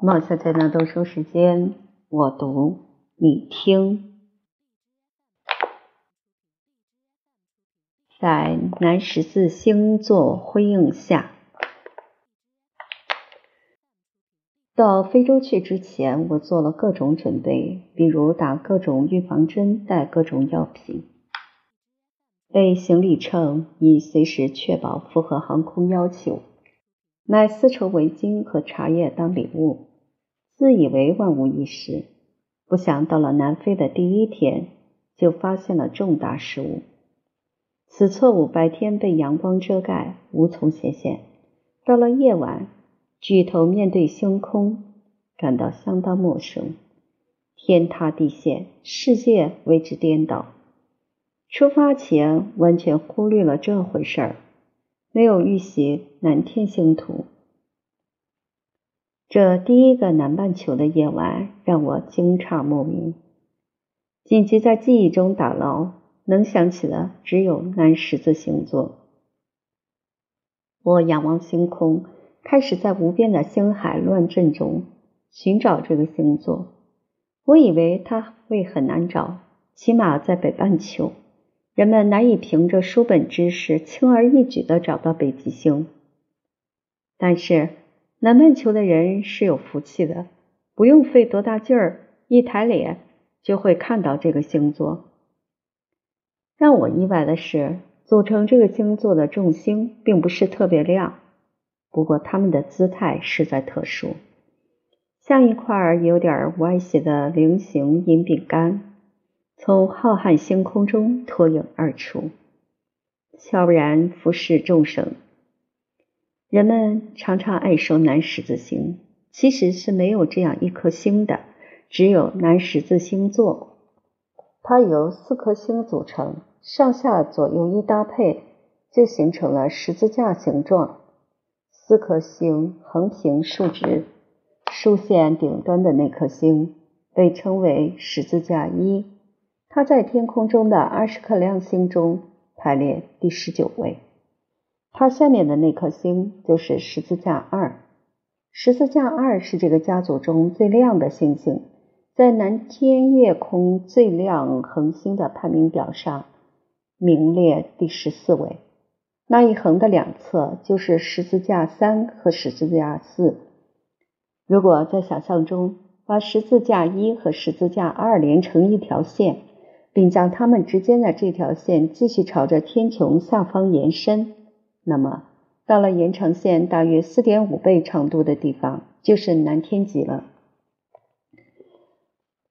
冒小姐的读书时间，我读你听。在南十字星座辉映下，到非洲去之前，我做了各种准备，比如打各种预防针，带各种药品，备行李秤，以随时确保符合航空要求。买丝绸围巾和茶叶当礼物，自以为万无一失。不想到了南非的第一天，就发现了重大失误。此错误白天被阳光遮盖，无从显现；到了夜晚，举头面对星空，感到相当陌生，天塌地陷，世界为之颠倒。出发前完全忽略了这回事儿。没有预习南天星图。这第一个南半球的夜晚让我惊诧莫名，紧急在记忆中打捞，能想起的只有南十字星座。我仰望星空，开始在无边的星海乱阵中寻找这个星座。我以为它会很难找，起码在北半球。人们难以凭着书本知识轻而易举地找到北极星，但是南半球的人是有福气的，不用费多大劲儿，一抬脸就会看到这个星座。让我意外的是，组成这个星座的众星并不是特别亮，不过它们的姿态实在特殊，像一块有点歪斜的菱形银饼干。从浩瀚星空中脱颖而出，悄然俯视众生。人们常常爱说南十字星，其实是没有这样一颗星的，只有南十字星座。它由四颗星组成，上下左右一搭配，就形成了十字架形状。四颗星横平竖直，竖线顶端的那颗星被称为十字架一。它在天空中的二十颗亮星中排列第十九位，它下面的那颗星就是十字架二。十字架二是这个家族中最亮的星星，在南天夜空最亮恒星的排名表上名列第十四位。那一横的两侧就是十字架三和十字架四。如果在想象中把十字架一和十字架二连成一条线。并将它们之间的这条线继续朝着天穹下方延伸，那么到了延长线大约四点五倍长度的地方，就是南天极了。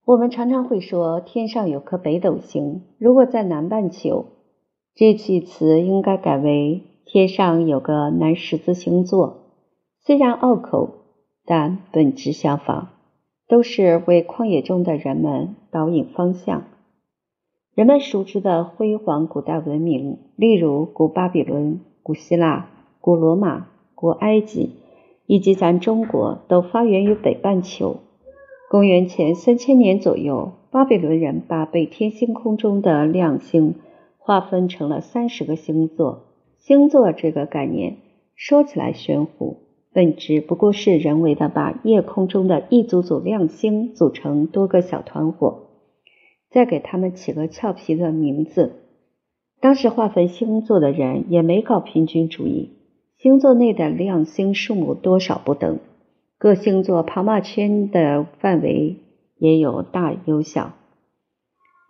我们常常会说天上有颗北斗星，如果在南半球，这句词应该改为天上有个南十字星座。虽然拗口，但本质相仿，都是为旷野中的人们导引方向。人们熟知的辉煌古代文明，例如古巴比伦、古希腊、古罗马、古埃及，以及咱中国，都发源于北半球。公元前三千年左右，巴比伦人把北天星空中的亮星划分成了三十个星座。星座这个概念说起来玄乎，本质不过是人为的把夜空中的一组组亮星组成多个小团伙。再给他们起个俏皮的名字。当时划分星座的人也没搞平均主义，星座内的亮星数目多少不等，各星座跑马圈的范围也有大有小。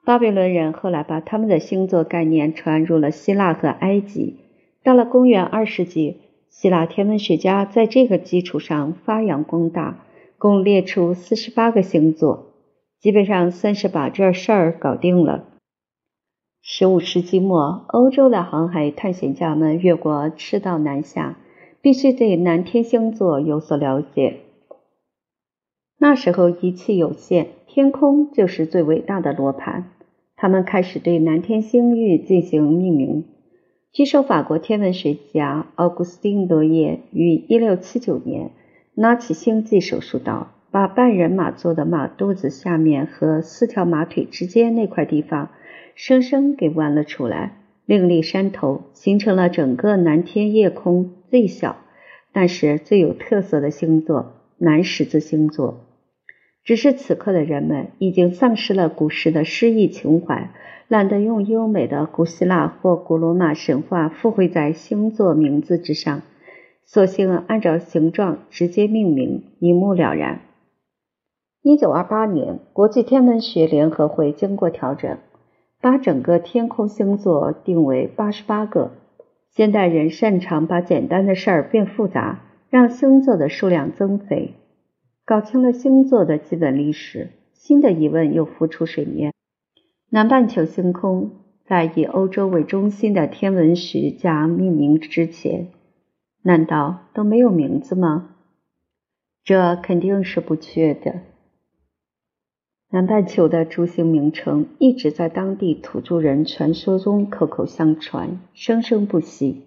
巴比伦人后来把他们的星座概念传入了希腊和埃及。到了公元二世纪，希腊天文学家在这个基础上发扬光大，共列出四十八个星座。基本上算是把这事儿搞定了。十五世纪末，欧洲的航海探险家们越过赤道南下，必须对南天星座有所了解。那时候仪器有限，天空就是最伟大的罗盘。他们开始对南天星域进行命名。据说法国天文学家奥古斯丁·罗耶于一六七九年拿起星际手术刀。把半人马座的马肚子下面和四条马腿之间那块地方，生生给弯了出来，另立山头，形成了整个南天夜空最小，但是最有特色的星座——南十字星座。只是此刻的人们已经丧失了古时的诗意情怀，懒得用优美的古希腊或古罗马神话附会在星座名字之上，索性按照形状直接命名，一目了然。一九二八年，国际天文学联合会经过调整，把整个天空星座定为八十八个。现代人擅长把简单的事儿变复杂，让星座的数量增肥。搞清了星座的基本历史，新的疑问又浮出水面：南半球星空在以欧洲为中心的天文学家命名之前，难道都没有名字吗？这肯定是不确的。南半球的诸星名称一直在当地土著人传说中口口相传，生生不息。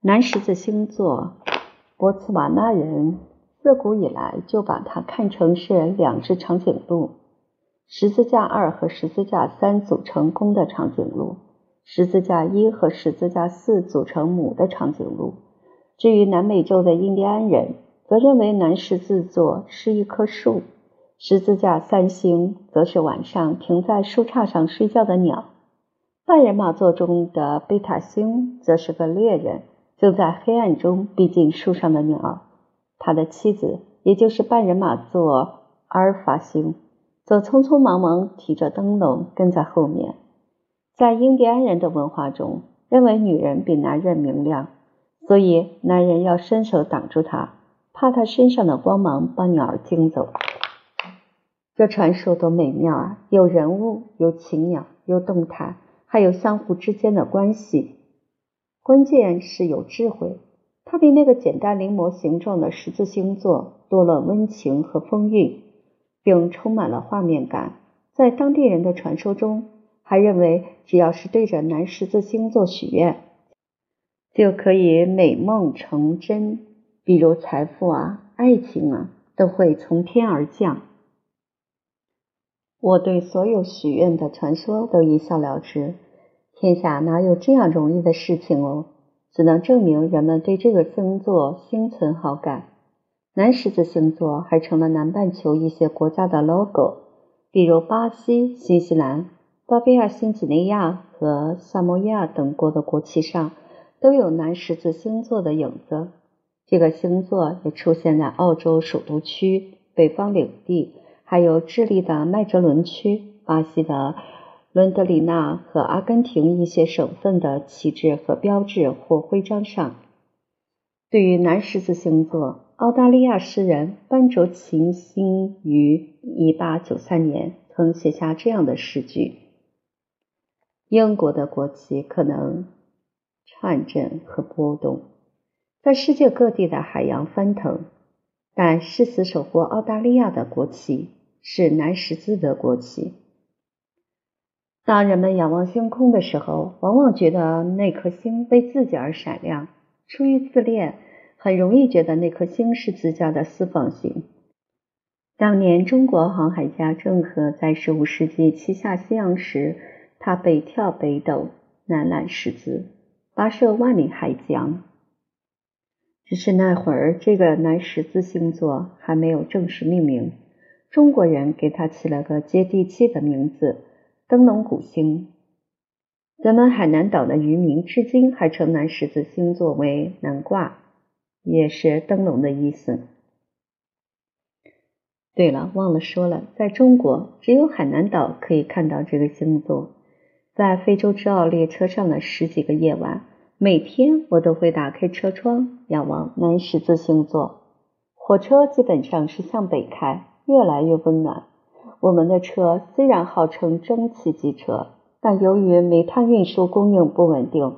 南十字星座，博茨瓦纳人。自古以来就把它看成是两只长颈鹿，十字架二和十字架三组成公的长颈鹿，十字架一和十字架四组成母的长颈鹿。至于南美洲的印第安人，则认为南十字座是一棵树，十字架三星则是晚上停在树杈上睡觉的鸟，半人马座中的贝塔星则是个猎人，正在黑暗中逼近树上的鸟。他的妻子，也就是半人马座阿尔法星，则匆匆忙忙提着灯笼跟在后面。在印第安人的文化中，认为女人比男人明亮，所以男人要伸手挡住她，怕她身上的光芒把鸟儿惊走。这传说多美妙啊！有人物，有禽鸟，有动态，还有相互之间的关系。关键是有智慧。它比那个简单临摹形状的十字星座多了温情和风韵，并充满了画面感。在当地人的传说中，还认为只要是对着南十字星座许愿，就可以美梦成真，比如财富啊、爱情啊，都会从天而降。我对所有许愿的传说都一笑了之，天下哪有这样容易的事情哦？只能证明人们对这个星座心存好感。南十字星座还成了南半球一些国家的 logo，比如巴西、新西兰、巴布亚新几内亚和萨摩亚等国的国旗上都有南十字星座的影子。这个星座也出现在澳洲首都区、北方领地，还有智利的麦哲伦区、巴西的。伦德里纳和阿根廷一些省份的旗帜和标志或徽章上。对于南十字星座，澳大利亚诗人班卓琴星于1893年曾写下这样的诗句：“英国的国旗可能颤震和波动，在世界各地的海洋翻腾，但誓死守护澳大利亚的国旗是南十字的国旗。”当人们仰望星空的时候，往往觉得那颗星为自己而闪亮。出于自恋，很容易觉得那颗星是自家的私房星。当年中国航海家郑和在十五世纪七下西洋时，他北眺北斗，南揽十字，跋涉万里海疆。只是那会儿，这个南十字星座还没有正式命名，中国人给他起了个接地气的名字。灯笼古星，咱们海南岛的渔民至今还称南十字星座为南卦，也是灯笼的意思。对了，忘了说了，在中国只有海南岛可以看到这个星座。在非洲之奥列车上的十几个夜晚，每天我都会打开车窗仰望南十字星座。火车基本上是向北开，越来越温暖。我们的车虽然号称蒸汽机车，但由于煤炭运输供应不稳定，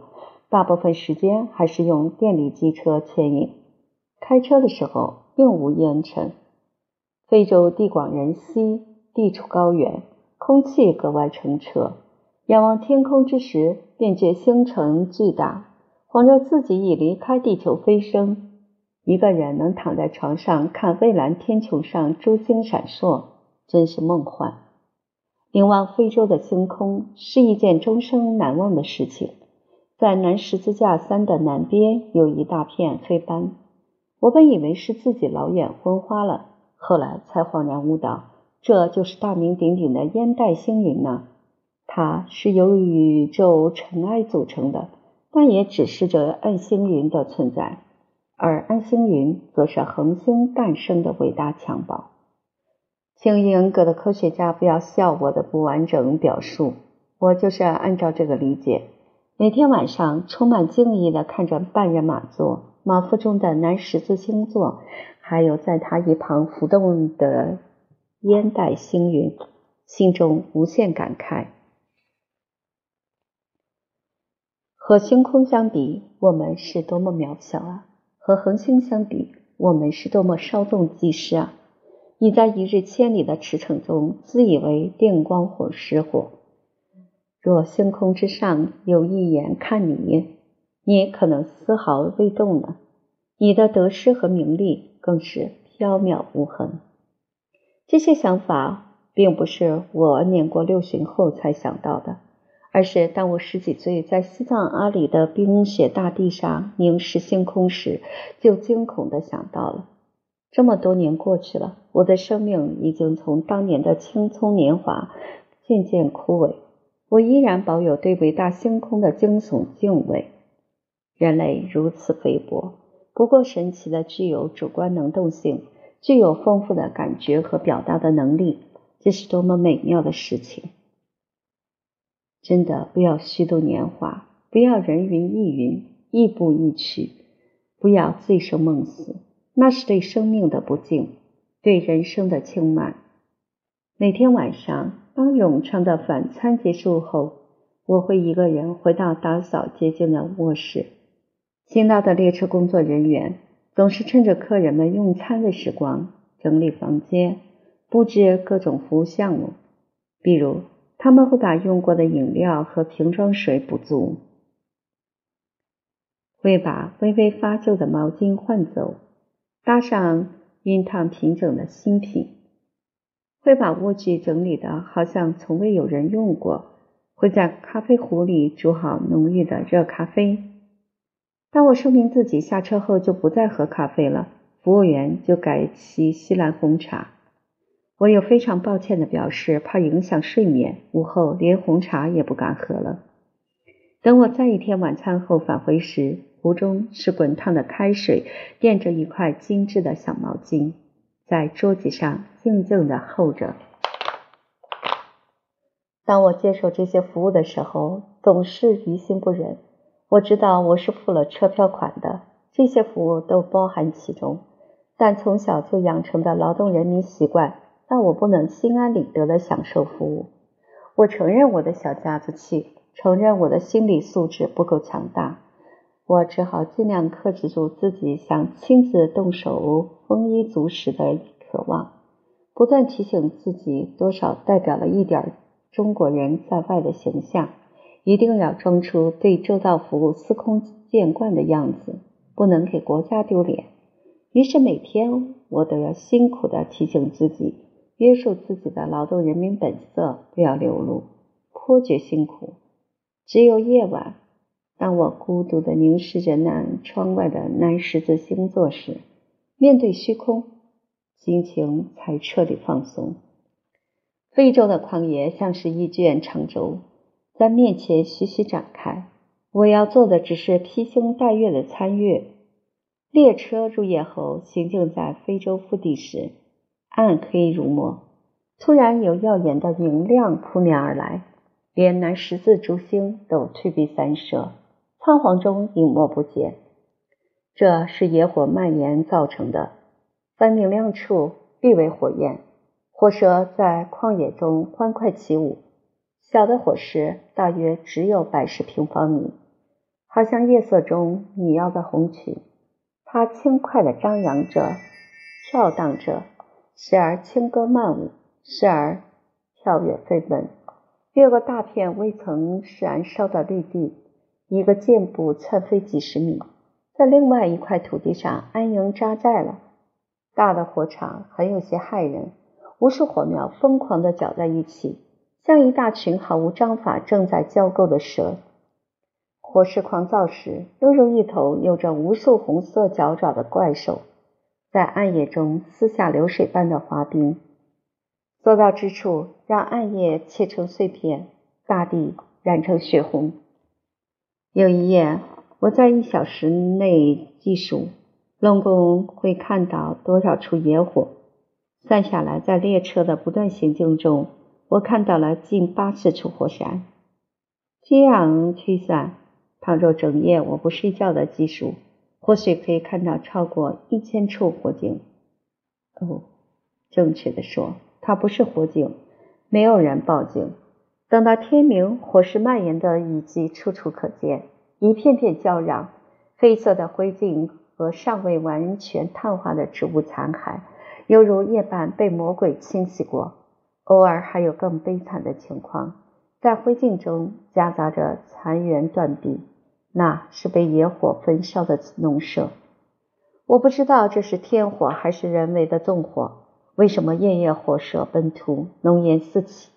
大部分时间还是用电力机车牵引。开车的时候并无烟尘。非洲地广人稀，地处高原，空气格外澄澈。仰望天空之时，便觉星辰巨大，恍若自己已离开地球飞升。一个人能躺在床上看蔚蓝天穹上珠星闪烁。真是梦幻。凝望非洲的星空是一件终生难忘的事情。在南十字架山的南边有一大片黑斑，我本以为是自己老眼昏花了，后来才恍然悟道，这就是大名鼎鼎的烟袋星云呢。它是由宇宙尘埃组成的，但也只是着暗星云的存在，而暗星云则是恒星诞生的伟大襁褓。请英格的科学家不要笑我的不完整表述，我就是按照这个理解。每天晚上充满敬意地看着半人马座、马腹中的南十字星座，还有在他一旁浮动的烟袋星云，心中无限感慨。和星空相比，我们是多么渺小啊！和恒星相比，我们是多么稍纵即逝啊！你在一日千里的驰骋中，自以为电光火石火。若星空之上有一眼看你，你可能丝毫未动呢。你的得失和名利更是缥缈无痕。这些想法并不是我年过六旬后才想到的。而是当我十几岁在西藏阿里的冰雪大地上凝视星空时，就惊恐地想到了：这么多年过去了，我的生命已经从当年的青葱年华渐渐枯萎，我依然保有对伟大星空的惊悚敬畏。人类如此微薄，不过神奇的具有主观能动性，具有丰富的感觉和表达的能力，这是多么美妙的事情！真的不要虚度年华，不要人云亦云、亦步亦趋，不要醉生梦死，那是对生命的不敬，对人生的轻慢。每天晚上，当冗长的晚餐结束后，我会一个人回到打扫洁净的卧室。辛劳的列车工作人员总是趁着客人们用餐的时光，整理房间，布置各种服务项目，比如。他们会把用过的饮料和瓶装水补足，会把微微发旧的毛巾换走，搭上熨烫平整的新品，会把卧具整理的好像从未有人用过，会在咖啡壶里煮好浓郁的热咖啡。当我说明自己下车后就不再喝咖啡了，服务员就改沏西兰红茶。我有非常抱歉的表示，怕影响睡眠，午后连红茶也不敢喝了。等我再一天晚餐后返回时，壶中是滚烫的开水，垫着一块精致的小毛巾，在桌子上静静的候着。当我接受这些服务的时候，总是于心不忍。我知道我是付了车票款的，这些服务都包含其中，但从小就养成的劳动人民习惯。但我不能心安理得的享受服务。我承认我的小家子气，承认我的心理素质不够强大。我只好尽量克制住自己想亲自动手丰衣足食的渴望，不断提醒自己多少代表了一点中国人在外的形象，一定要装出对周到服务司空见惯的样子，不能给国家丢脸。于是每天我都要辛苦的提醒自己。约束自己的劳动人民本色，不要流露，颇觉辛苦。只有夜晚，当我孤独的凝视着那窗外的南十字星座时，面对虚空，心情才彻底放松。非洲的旷野像是一卷长轴，在面前徐徐展开。我要做的只是披星戴月的参阅。列车入夜后，行进在非洲腹地时。暗黑如墨，突然有耀眼的明亮扑面而来，连南十字烛星都退避三舍，仓皇中隐没不见。这是野火蔓延造成的，在明亮处必为火焰。火蛇在旷野中欢快起舞，小的火势大约只有百十平方米，好像夜色中你要的红曲。它轻快地张扬着，跳荡着。时而轻歌曼舞，时而跳跃飞奔，越过大片未曾燃烧的绿地，一个箭步窜飞几十米，在另外一块土地上安营扎寨了。大的火场很有些骇人，无数火苗疯狂地搅在一起，像一大群毫无章法正在交媾的蛇。火势狂躁时，犹如一头有着无数红色脚爪的怪兽，在暗夜中撕下流水般的滑冰，所到之处让暗夜切成碎片，大地染成血红。有一夜，我在一小时内计数，总共会看到多少处野火。算下来，在列车的不断行进中，我看到了近八十处火山。这样推算。倘若整夜我不睡觉的技术，或许可以看到超过一千处火警。哦，正确的说，它不是火警，没有人报警。等到天明，火势蔓延的遗迹处处可见，一片片焦壤，黑色的灰烬和尚未完全碳化的植物残骸，犹如夜半被魔鬼清洗过。偶尔还有更悲惨的情况，在灰烬中夹杂着残垣断壁。那是被野火焚烧的农舍，我不知道这是天火还是人为的纵火。为什么夜夜火舌奔突，浓烟四起？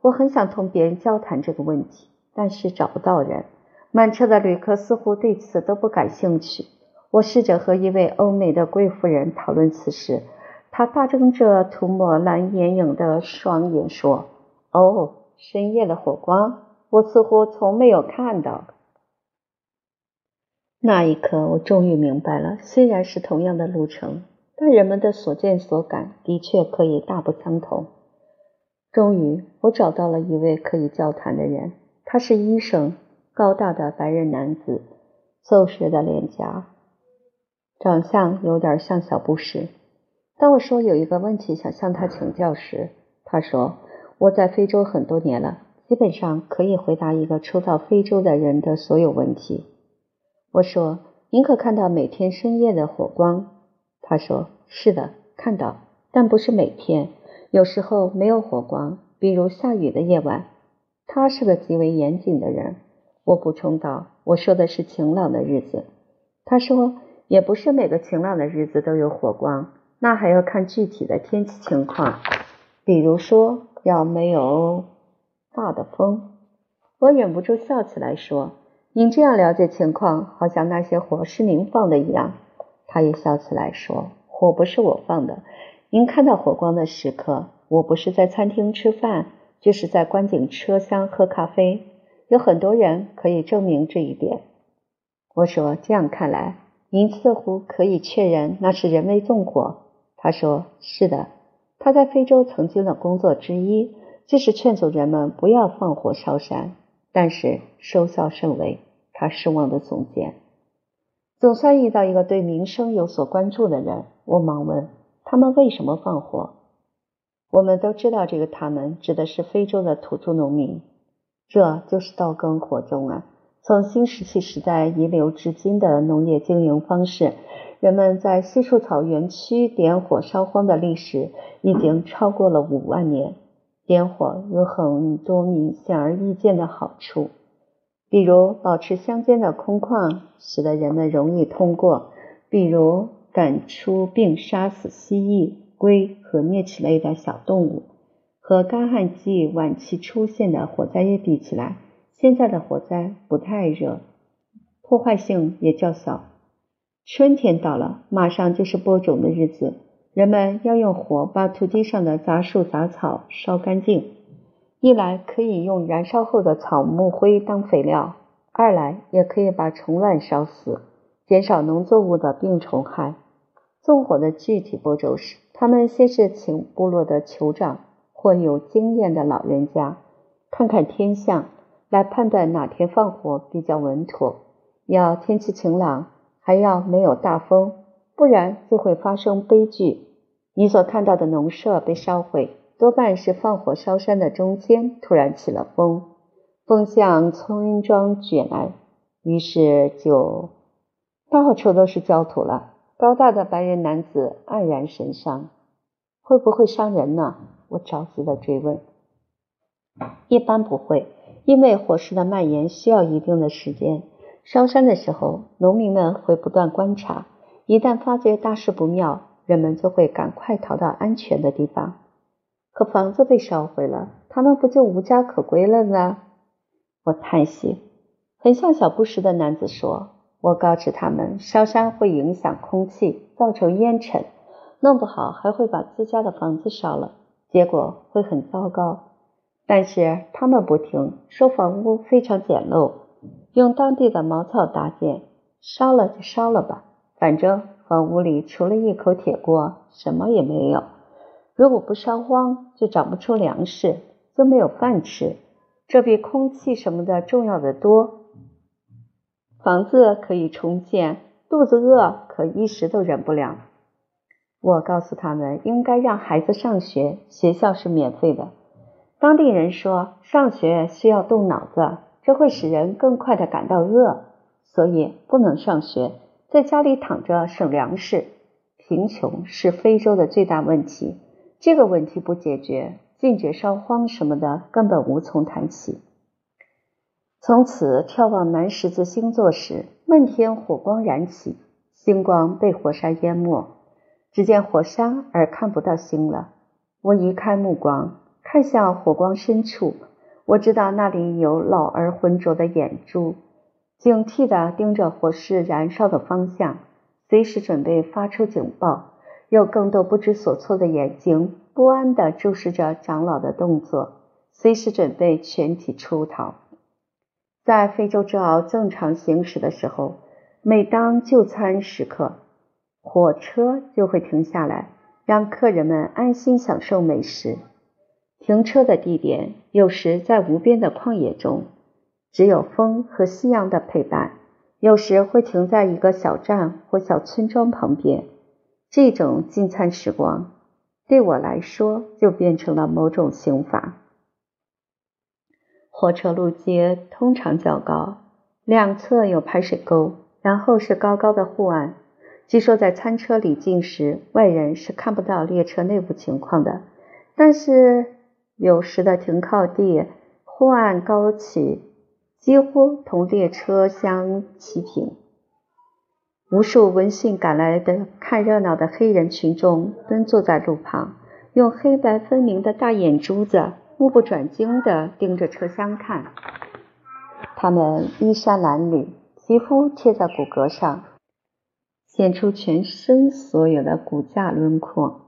我很想同别人交谈这个问题，但是找不到人。满车的旅客似乎对此都不感兴趣。我试着和一位欧美的贵妇人讨论此事，她大睁着涂抹蓝眼影的双眼说：“哦，深夜的火光，我似乎从没有看到。”那一刻，我终于明白了，虽然是同样的路程，但人们的所见所感的确可以大不相同。终于，我找到了一位可以交谈的人，他是医生，高大的白人男子，瘦削的脸颊，长相有点像小布什。当我说有一个问题想向他请教时，他说：“我在非洲很多年了，基本上可以回答一个初到非洲的人的所有问题。”我说：“您可看到每天深夜的火光？”他说：“是的，看到，但不是每天。有时候没有火光，比如下雨的夜晚。”他是个极为严谨的人。我补充道：“我说的是晴朗的日子。”他说：“也不是每个晴朗的日子都有火光，那还要看具体的天气情况。比如说，要没有大的风。”我忍不住笑起来说。您这样了解情况，好像那些火是您放的一样。他也笑起来说：“火不是我放的。您看到火光的时刻，我不是在餐厅吃饭，就是在观景车厢喝咖啡。有很多人可以证明这一点。”我说：“这样看来，您似乎可以确认那是人为纵火。”他说：“是的。他在非洲曾经的工作之一，就是劝阻人们不要放火烧山。”但是收效甚微，他失望的总结。总算遇到一个对民生有所关注的人，我忙问他们为什么放火。我们都知道，这个他们指的是非洲的土著农民。这就是刀耕火种啊！从新石器时代遗留至今的农业经营方式，人们在稀树草原区点火烧荒的历史已经超过了五万年。点火有很多明显而易见的好处，比如保持乡间的空旷，使得人们容易通过；比如赶出并杀死蜥蜴、龟和啮齿类的小动物。和干旱季晚期出现的火灾比起来，现在的火灾不太热，破坏性也较小。春天到了，马上就是播种的日子。人们要用火把土地上的杂树杂草烧干净，一来可以用燃烧后的草木灰当肥料，二来也可以把虫卵烧死，减少农作物的病虫害。纵火的具体步骤是：他们先是请部落的酋长或有经验的老人家看看天象，来判断哪天放火比较稳妥。要天气晴朗，还要没有大风。不然就会发生悲剧。你所看到的农舍被烧毁，多半是放火烧山的中间突然起了风，风向村庄卷来，于是就到处都是焦土了。高大的白人男子黯然神伤。会不会伤人呢？我着急的追问。一般不会，因为火势的蔓延需要一定的时间。烧山的时候，农民们会不断观察。一旦发觉大事不妙，人们就会赶快逃到安全的地方。可房子被烧毁了，他们不就无家可归了呢？我叹息。很像小布什的男子说：“我告知他们，烧山会影响空气，造成烟尘，弄不好还会把自家的房子烧了，结果会很糟糕。”但是他们不听，说房屋非常简陋，用当地的茅草搭建，烧了就烧了吧，反正房屋里除了一口铁锅，什么也没有。如果不烧荒，就长不出粮食，就没有饭吃，这比空气什么的重要的多。房子可以重建，肚子饿可一时都忍不了。我告诉他们，应该让孩子上学，学校是免费的。当地人说，上学需要动脑子，这会使人更快的感到饿，所以不能上学，在家里躺着省粮食。贫穷是非洲的最大问题，这个问题不解决，禁绝烧荒什么的根本无从谈起。从此眺望南十字星座时，漫天火光燃起，星光被火山淹没，只见火山而看不到星了。我移开目光。看向火光深处，我知道那里有老而浑浊的眼珠，警惕地盯着火势燃烧的方向，随时准备发出警报。有更多不知所措的眼睛，不安地注视着长老的动作，随时准备全体出逃。在非洲之鳌正常行驶的时候，每当就餐时刻，火车就会停下来，让客人们安心享受美食。停车的地点有时在无边的旷野中，只有风和夕阳的陪伴；有时会停在一个小站或小村庄旁边。这种进餐时光对我来说就变成了某种刑罚。火车路街通常较高，两侧有排水沟，然后是高高的护岸。据说在餐车里进时，外人是看不到列车内部情况的，但是。有时的停靠地护岸高起，几乎同列车相齐平。无数闻讯赶来的看热闹的黑人群众蹲坐在路旁，用黑白分明的大眼珠子目不转睛地盯着车厢看。他们衣衫褴褛，皮肤贴在骨骼上，显出全身所有的骨架轮廓。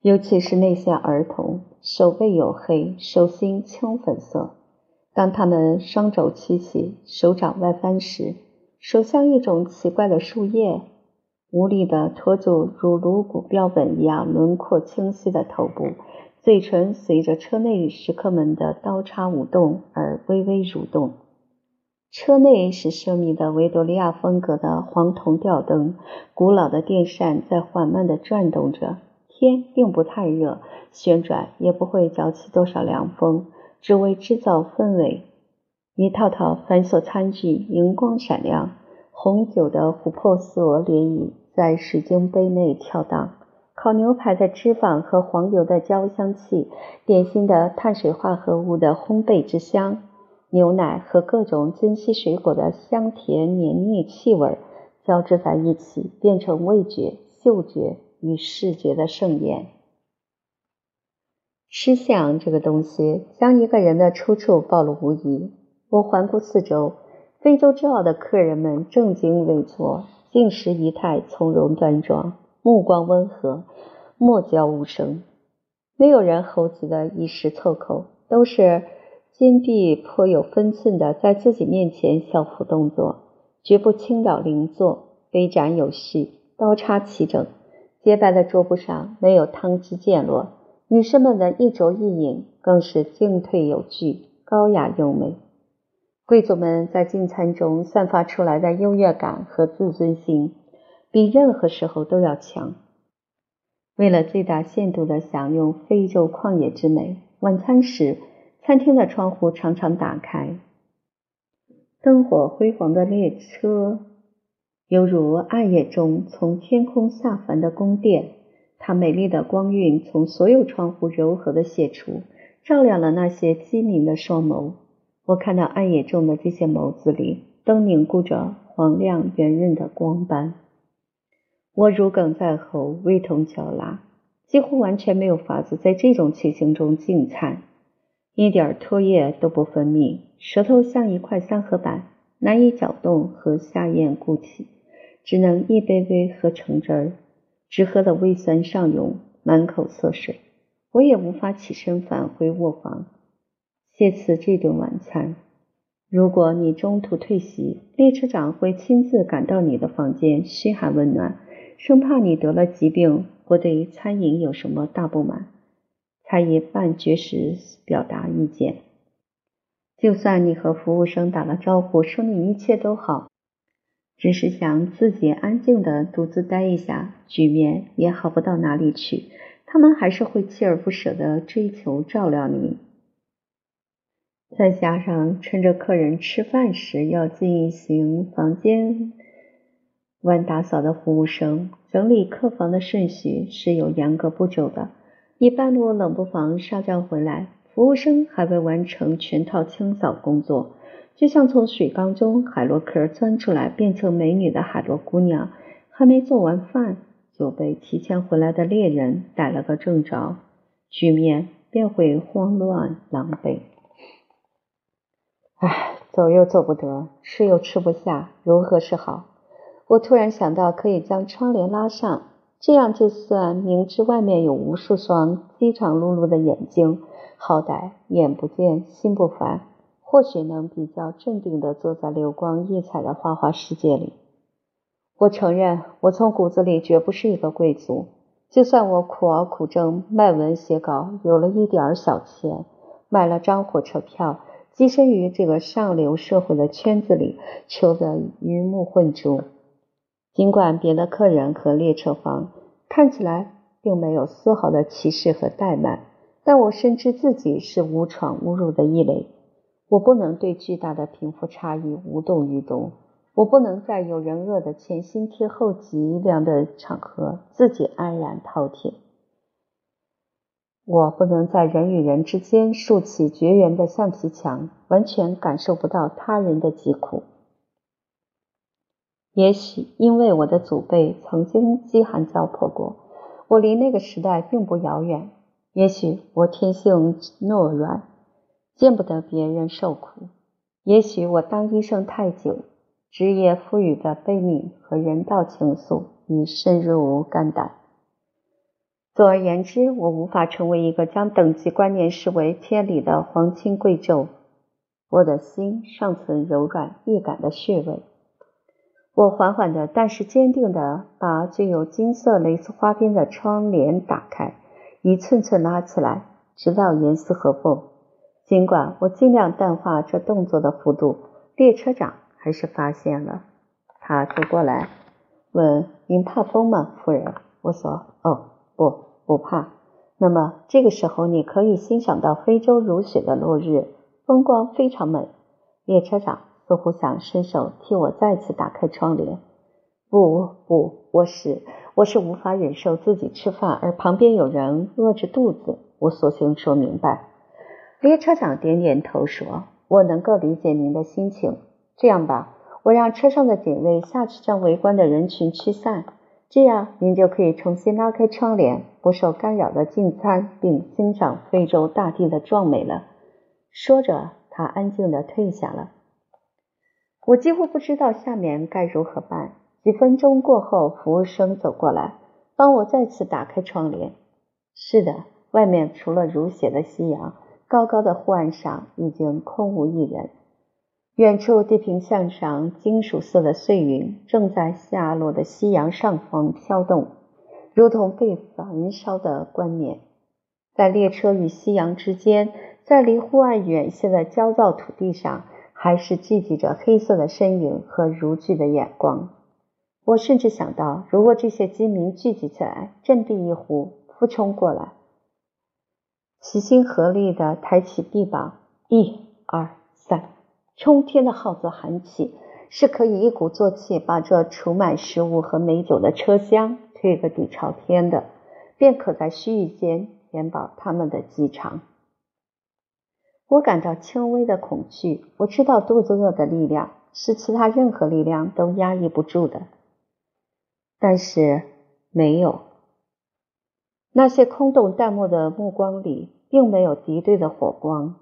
尤其是那些儿童，手背黝黑，手心青粉色。当他们双肘曲起，手掌外翻时，手像一种奇怪的树叶，无力地托住如颅骨标本一样轮廓清晰的头部，嘴唇随着车内食客们的刀叉舞动而微微蠕动。车内是奢靡的维多利亚风格的黄铜吊灯，古老的电扇在缓慢地转动着。天并不太热，旋转也不会搅起多少凉风，只为制造氛围。一套套繁琐餐具荧光闪亮，红酒的琥珀色涟漪在水晶杯内跳荡，烤牛排的脂肪和黄油的焦香气，点心的碳水化合物的烘焙之香，牛奶和各种珍稀水果的香甜黏腻气味交织在一起，变成味觉、嗅觉。与视觉的盛宴，吃相这个东西将一个人的出处暴露无遗。我环顾四周，非洲之傲的客人们正襟危坐，进食仪态从容端庄，目光温和，莫交无声。没有人猴急的一时凑口，都是金币颇有分寸的在自己面前小幅动作，绝不倾倒邻座。杯盏有序，刀叉齐整。洁白的桌布上没有汤汁溅落，女士们的一酌一饮更是进退有据，高雅优美。贵族们在进餐中散发出来的优越感和自尊心，比任何时候都要强。为了最大限度地享用非洲旷野之美，晚餐时餐厅的窗户常常打开，灯火辉煌的列车。犹如暗夜中从天空下凡的宫殿，它美丽的光晕从所有窗户柔和的泄出，照亮了那些机敏的双眸。我看到暗夜中的这些眸子里，都凝固着黄亮圆润的光斑。我如鲠在喉，味同嚼蜡，几乎完全没有法子在这种情形中进餐，一点唾液都不分泌，舌头像一块三合板，难以搅动和下咽鼓起，只能一杯杯喝橙汁儿，只喝得胃酸上涌，满口涩水。我也无法起身返回卧房，谢辞这顿晚餐。如果你中途退席，列车长会亲自赶到你的房间嘘寒问暖，生怕你得了疾病或对餐饮有什么大不满，才以半绝食表达意见。就算你和服务生打了招呼，说你一切都好，只是想自己安静的独自待一下，局面也好不到哪里去。他们还是会锲而不舍的追求照料你。再加上趁着客人吃饭时要进行房间晚打扫的服务生，整理客房的顺序是有严格步骤的。一半路冷不防上将回来，服务生还未完成全套清扫工作，就像从水缸中海螺壳钻出来变成美女的海螺姑娘，还没做完饭就被提前回来的猎人逮了个正着，局面便会慌乱狼狈。唉，走又走不得，吃又吃不下，如何是好？我突然想到，可以将窗帘拉上，这样就算明知外面有无数双饥肠辘辘的眼睛，好歹眼不见心不烦，或许能比较镇定地坐在流光溢彩的花花世界里。我承认，我从骨子里绝不是一个贵族，就算我苦熬苦挣，卖文写稿，有了一点小钱，买了张火车票。跻身于这个上流社会的圈子里，求得鱼目混珠。尽管别的客人和列车方看起来并没有丝毫的歧视和怠慢，但我深知自己是无闯无入的异类。我不能对巨大的贫富差异无动于衷，我不能在有人饿得前心贴后脊梁的场合自己安然饕餮。我不能在人与人之间竖起绝缘的橡皮墙，完全感受不到他人的疾苦。也许因为我的祖辈曾经饥寒交迫过，我离那个时代并不遥远。也许我天性懦软，见不得别人受苦。也许我当医生太久，职业赋予的悲悯和人道情愫已深入肝胆。总而言之，我无法成为一个将等级观念视为天理的皇亲贵胄。我的心尚存柔软易感的穴位。我缓缓的，但是坚定的把具有金色蕾丝花边的窗帘打开，一寸寸拉起来，直到严丝合缝。尽管我尽量淡化这动作的幅度，列车长还是发现了。他走过来问：“您怕风吗，夫人？”我说：“哦。”不，不怕。那么这个时候，你可以欣赏到非洲如雪的落日，风光非常美。列车长似乎想伸手替我再次打开窗帘。不，不，我是我是无法忍受自己吃饭，而旁边有人饿着肚子。我索性说明白。列车长点点头说：“我能够理解您的心情。这样吧，我让车上的警卫下去将围观的人群驱散。”这样，您就可以重新拉开窗帘，不受干扰的进餐，并欣赏非洲大地的壮美了。说着，他安静地退下了。我几乎不知道下面该如何办。几分钟过后，服务生走过来，帮我再次打开窗帘。是的，外面除了如血的夕阳，高高的护岸上已经空无一人。远处地平线上，金属色的碎云正在下落的夕阳上方飘动，如同被焚烧的冠冕。在列车与夕阳之间，在离户外远些的焦躁土地上，还是聚集着黑色的身影和如炬的眼光。我甚至想到，如果这些居民聚集起来，振臂一呼，俯冲过来，齐心合力的抬起臂膀，一、二、三。冲天的号子喊起，是可以一鼓作气把这储满食物和美酒的车厢推个底朝天的，便可在须臾间填饱他们的饥肠。我感到轻微的恐惧，我知道肚子饿的力量是其他任何力量都压抑不住的，但是没有那些空洞淡漠的目光里，并没有敌对的火光。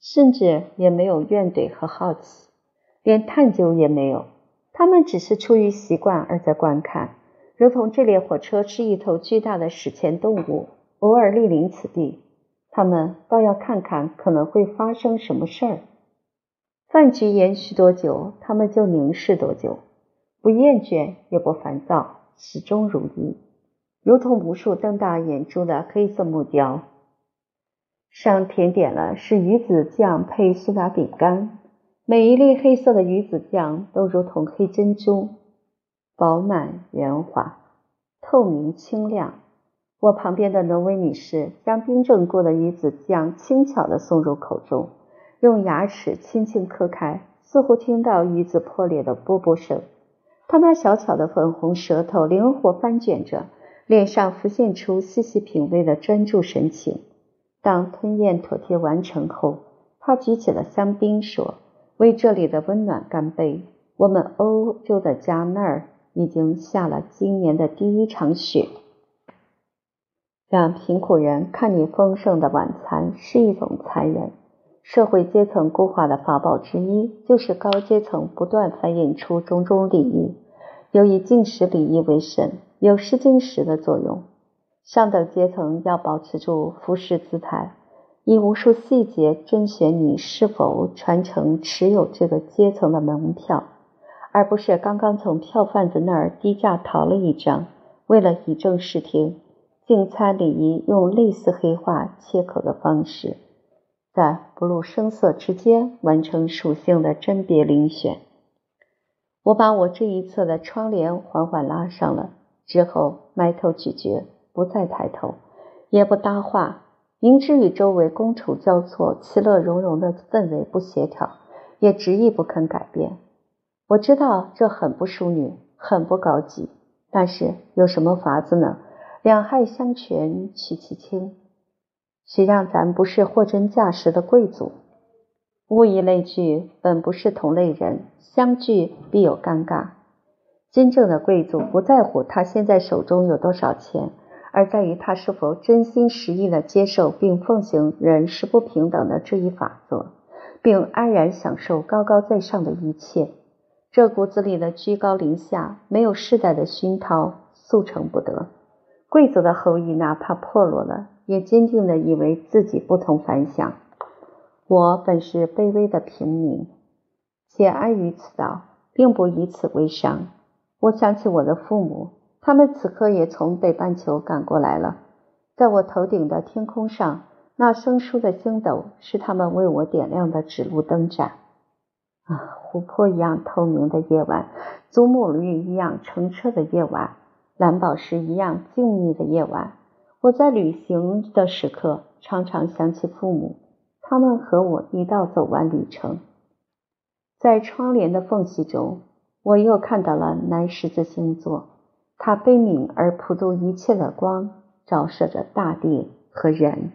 甚至也没有怨怼和好奇，连探究也没有。他们只是出于习惯而在观看，如同这列火车是一头巨大的史前动物，偶尔莅临此地，他们倒要看看可能会发生什么事儿。饭局延续多久，他们就凝视多久，不厌倦也不烦躁，始终如一，如同无数瞪大眼珠的黑色木雕。上甜点了是鱼子酱配苏打饼干，每一粒黑色的鱼子酱都如同黑珍珠，饱满圆滑、透明清亮。我旁边的挪威女士将冰镇过的鱼子酱轻巧地送入口中。用牙齿轻轻磕开，似乎听到鱼子破裂的啵啵声。他那小巧的粉红舌头灵活翻卷着，脸上浮现出细细品味的专注神情。当吞咽妥帖完成后，他举起了香槟，说：“为这里的温暖干杯！我们欧洲的家那儿已经下了今年的第一场雪。让贫苦人看你丰盛的晚餐是一种残忍。”社会阶层固化的法宝之一，就是高阶层不断繁衍出种种礼仪，有以进食礼仪为神，有试金石的作用。上等阶层要保持住服饰姿态，以无数细节甄选你是否传承持有这个阶层的门票，而不是刚刚从票贩子那儿低价淘了一张，为了以正视听，进餐礼仪用类似黑化切口的方式。在不露声色之间完成属性的甄别遴选。我把我这一侧的窗帘缓缓拉上了，之后埋头咀嚼，不再抬头，也不搭话。明知与周围觥筹交错、其乐融融的氛围不协调，也执意不肯改变。我知道这很不淑女，很不高级，但是有什么法子呢？两害相权取其轻。谁让咱不是货真价实的贵族？物以类聚，本不是同类人，相聚必有尴尬。真正的贵族不在乎他现在手中有多少钱，而在于他是否真心实意的接受并奉行人是不平等的这一法则，并安然享受高高在上的一切。这骨子里的居高临下，没有世代的熏陶，速成不得。贵族的后裔哪怕破落了。也坚定的以为自己不同凡响。我本是卑微的平民，且安于此道，并不以此为伤。我想起我的父母，他们此刻也从北半球赶过来了。在我头顶的天空上，那生疏的星斗是他们为我点亮的指路灯盏。啊，湖泊一样透明的夜晚，祖母绿一样澄澈的夜晚，蓝宝石一样静谧的夜晚。我在旅行的时刻，常常想起父母，他们和我一道走完旅程。在窗帘的缝隙中，我又看到了南十字星座，它悲悯而普渡一切的光，照射着大地和人。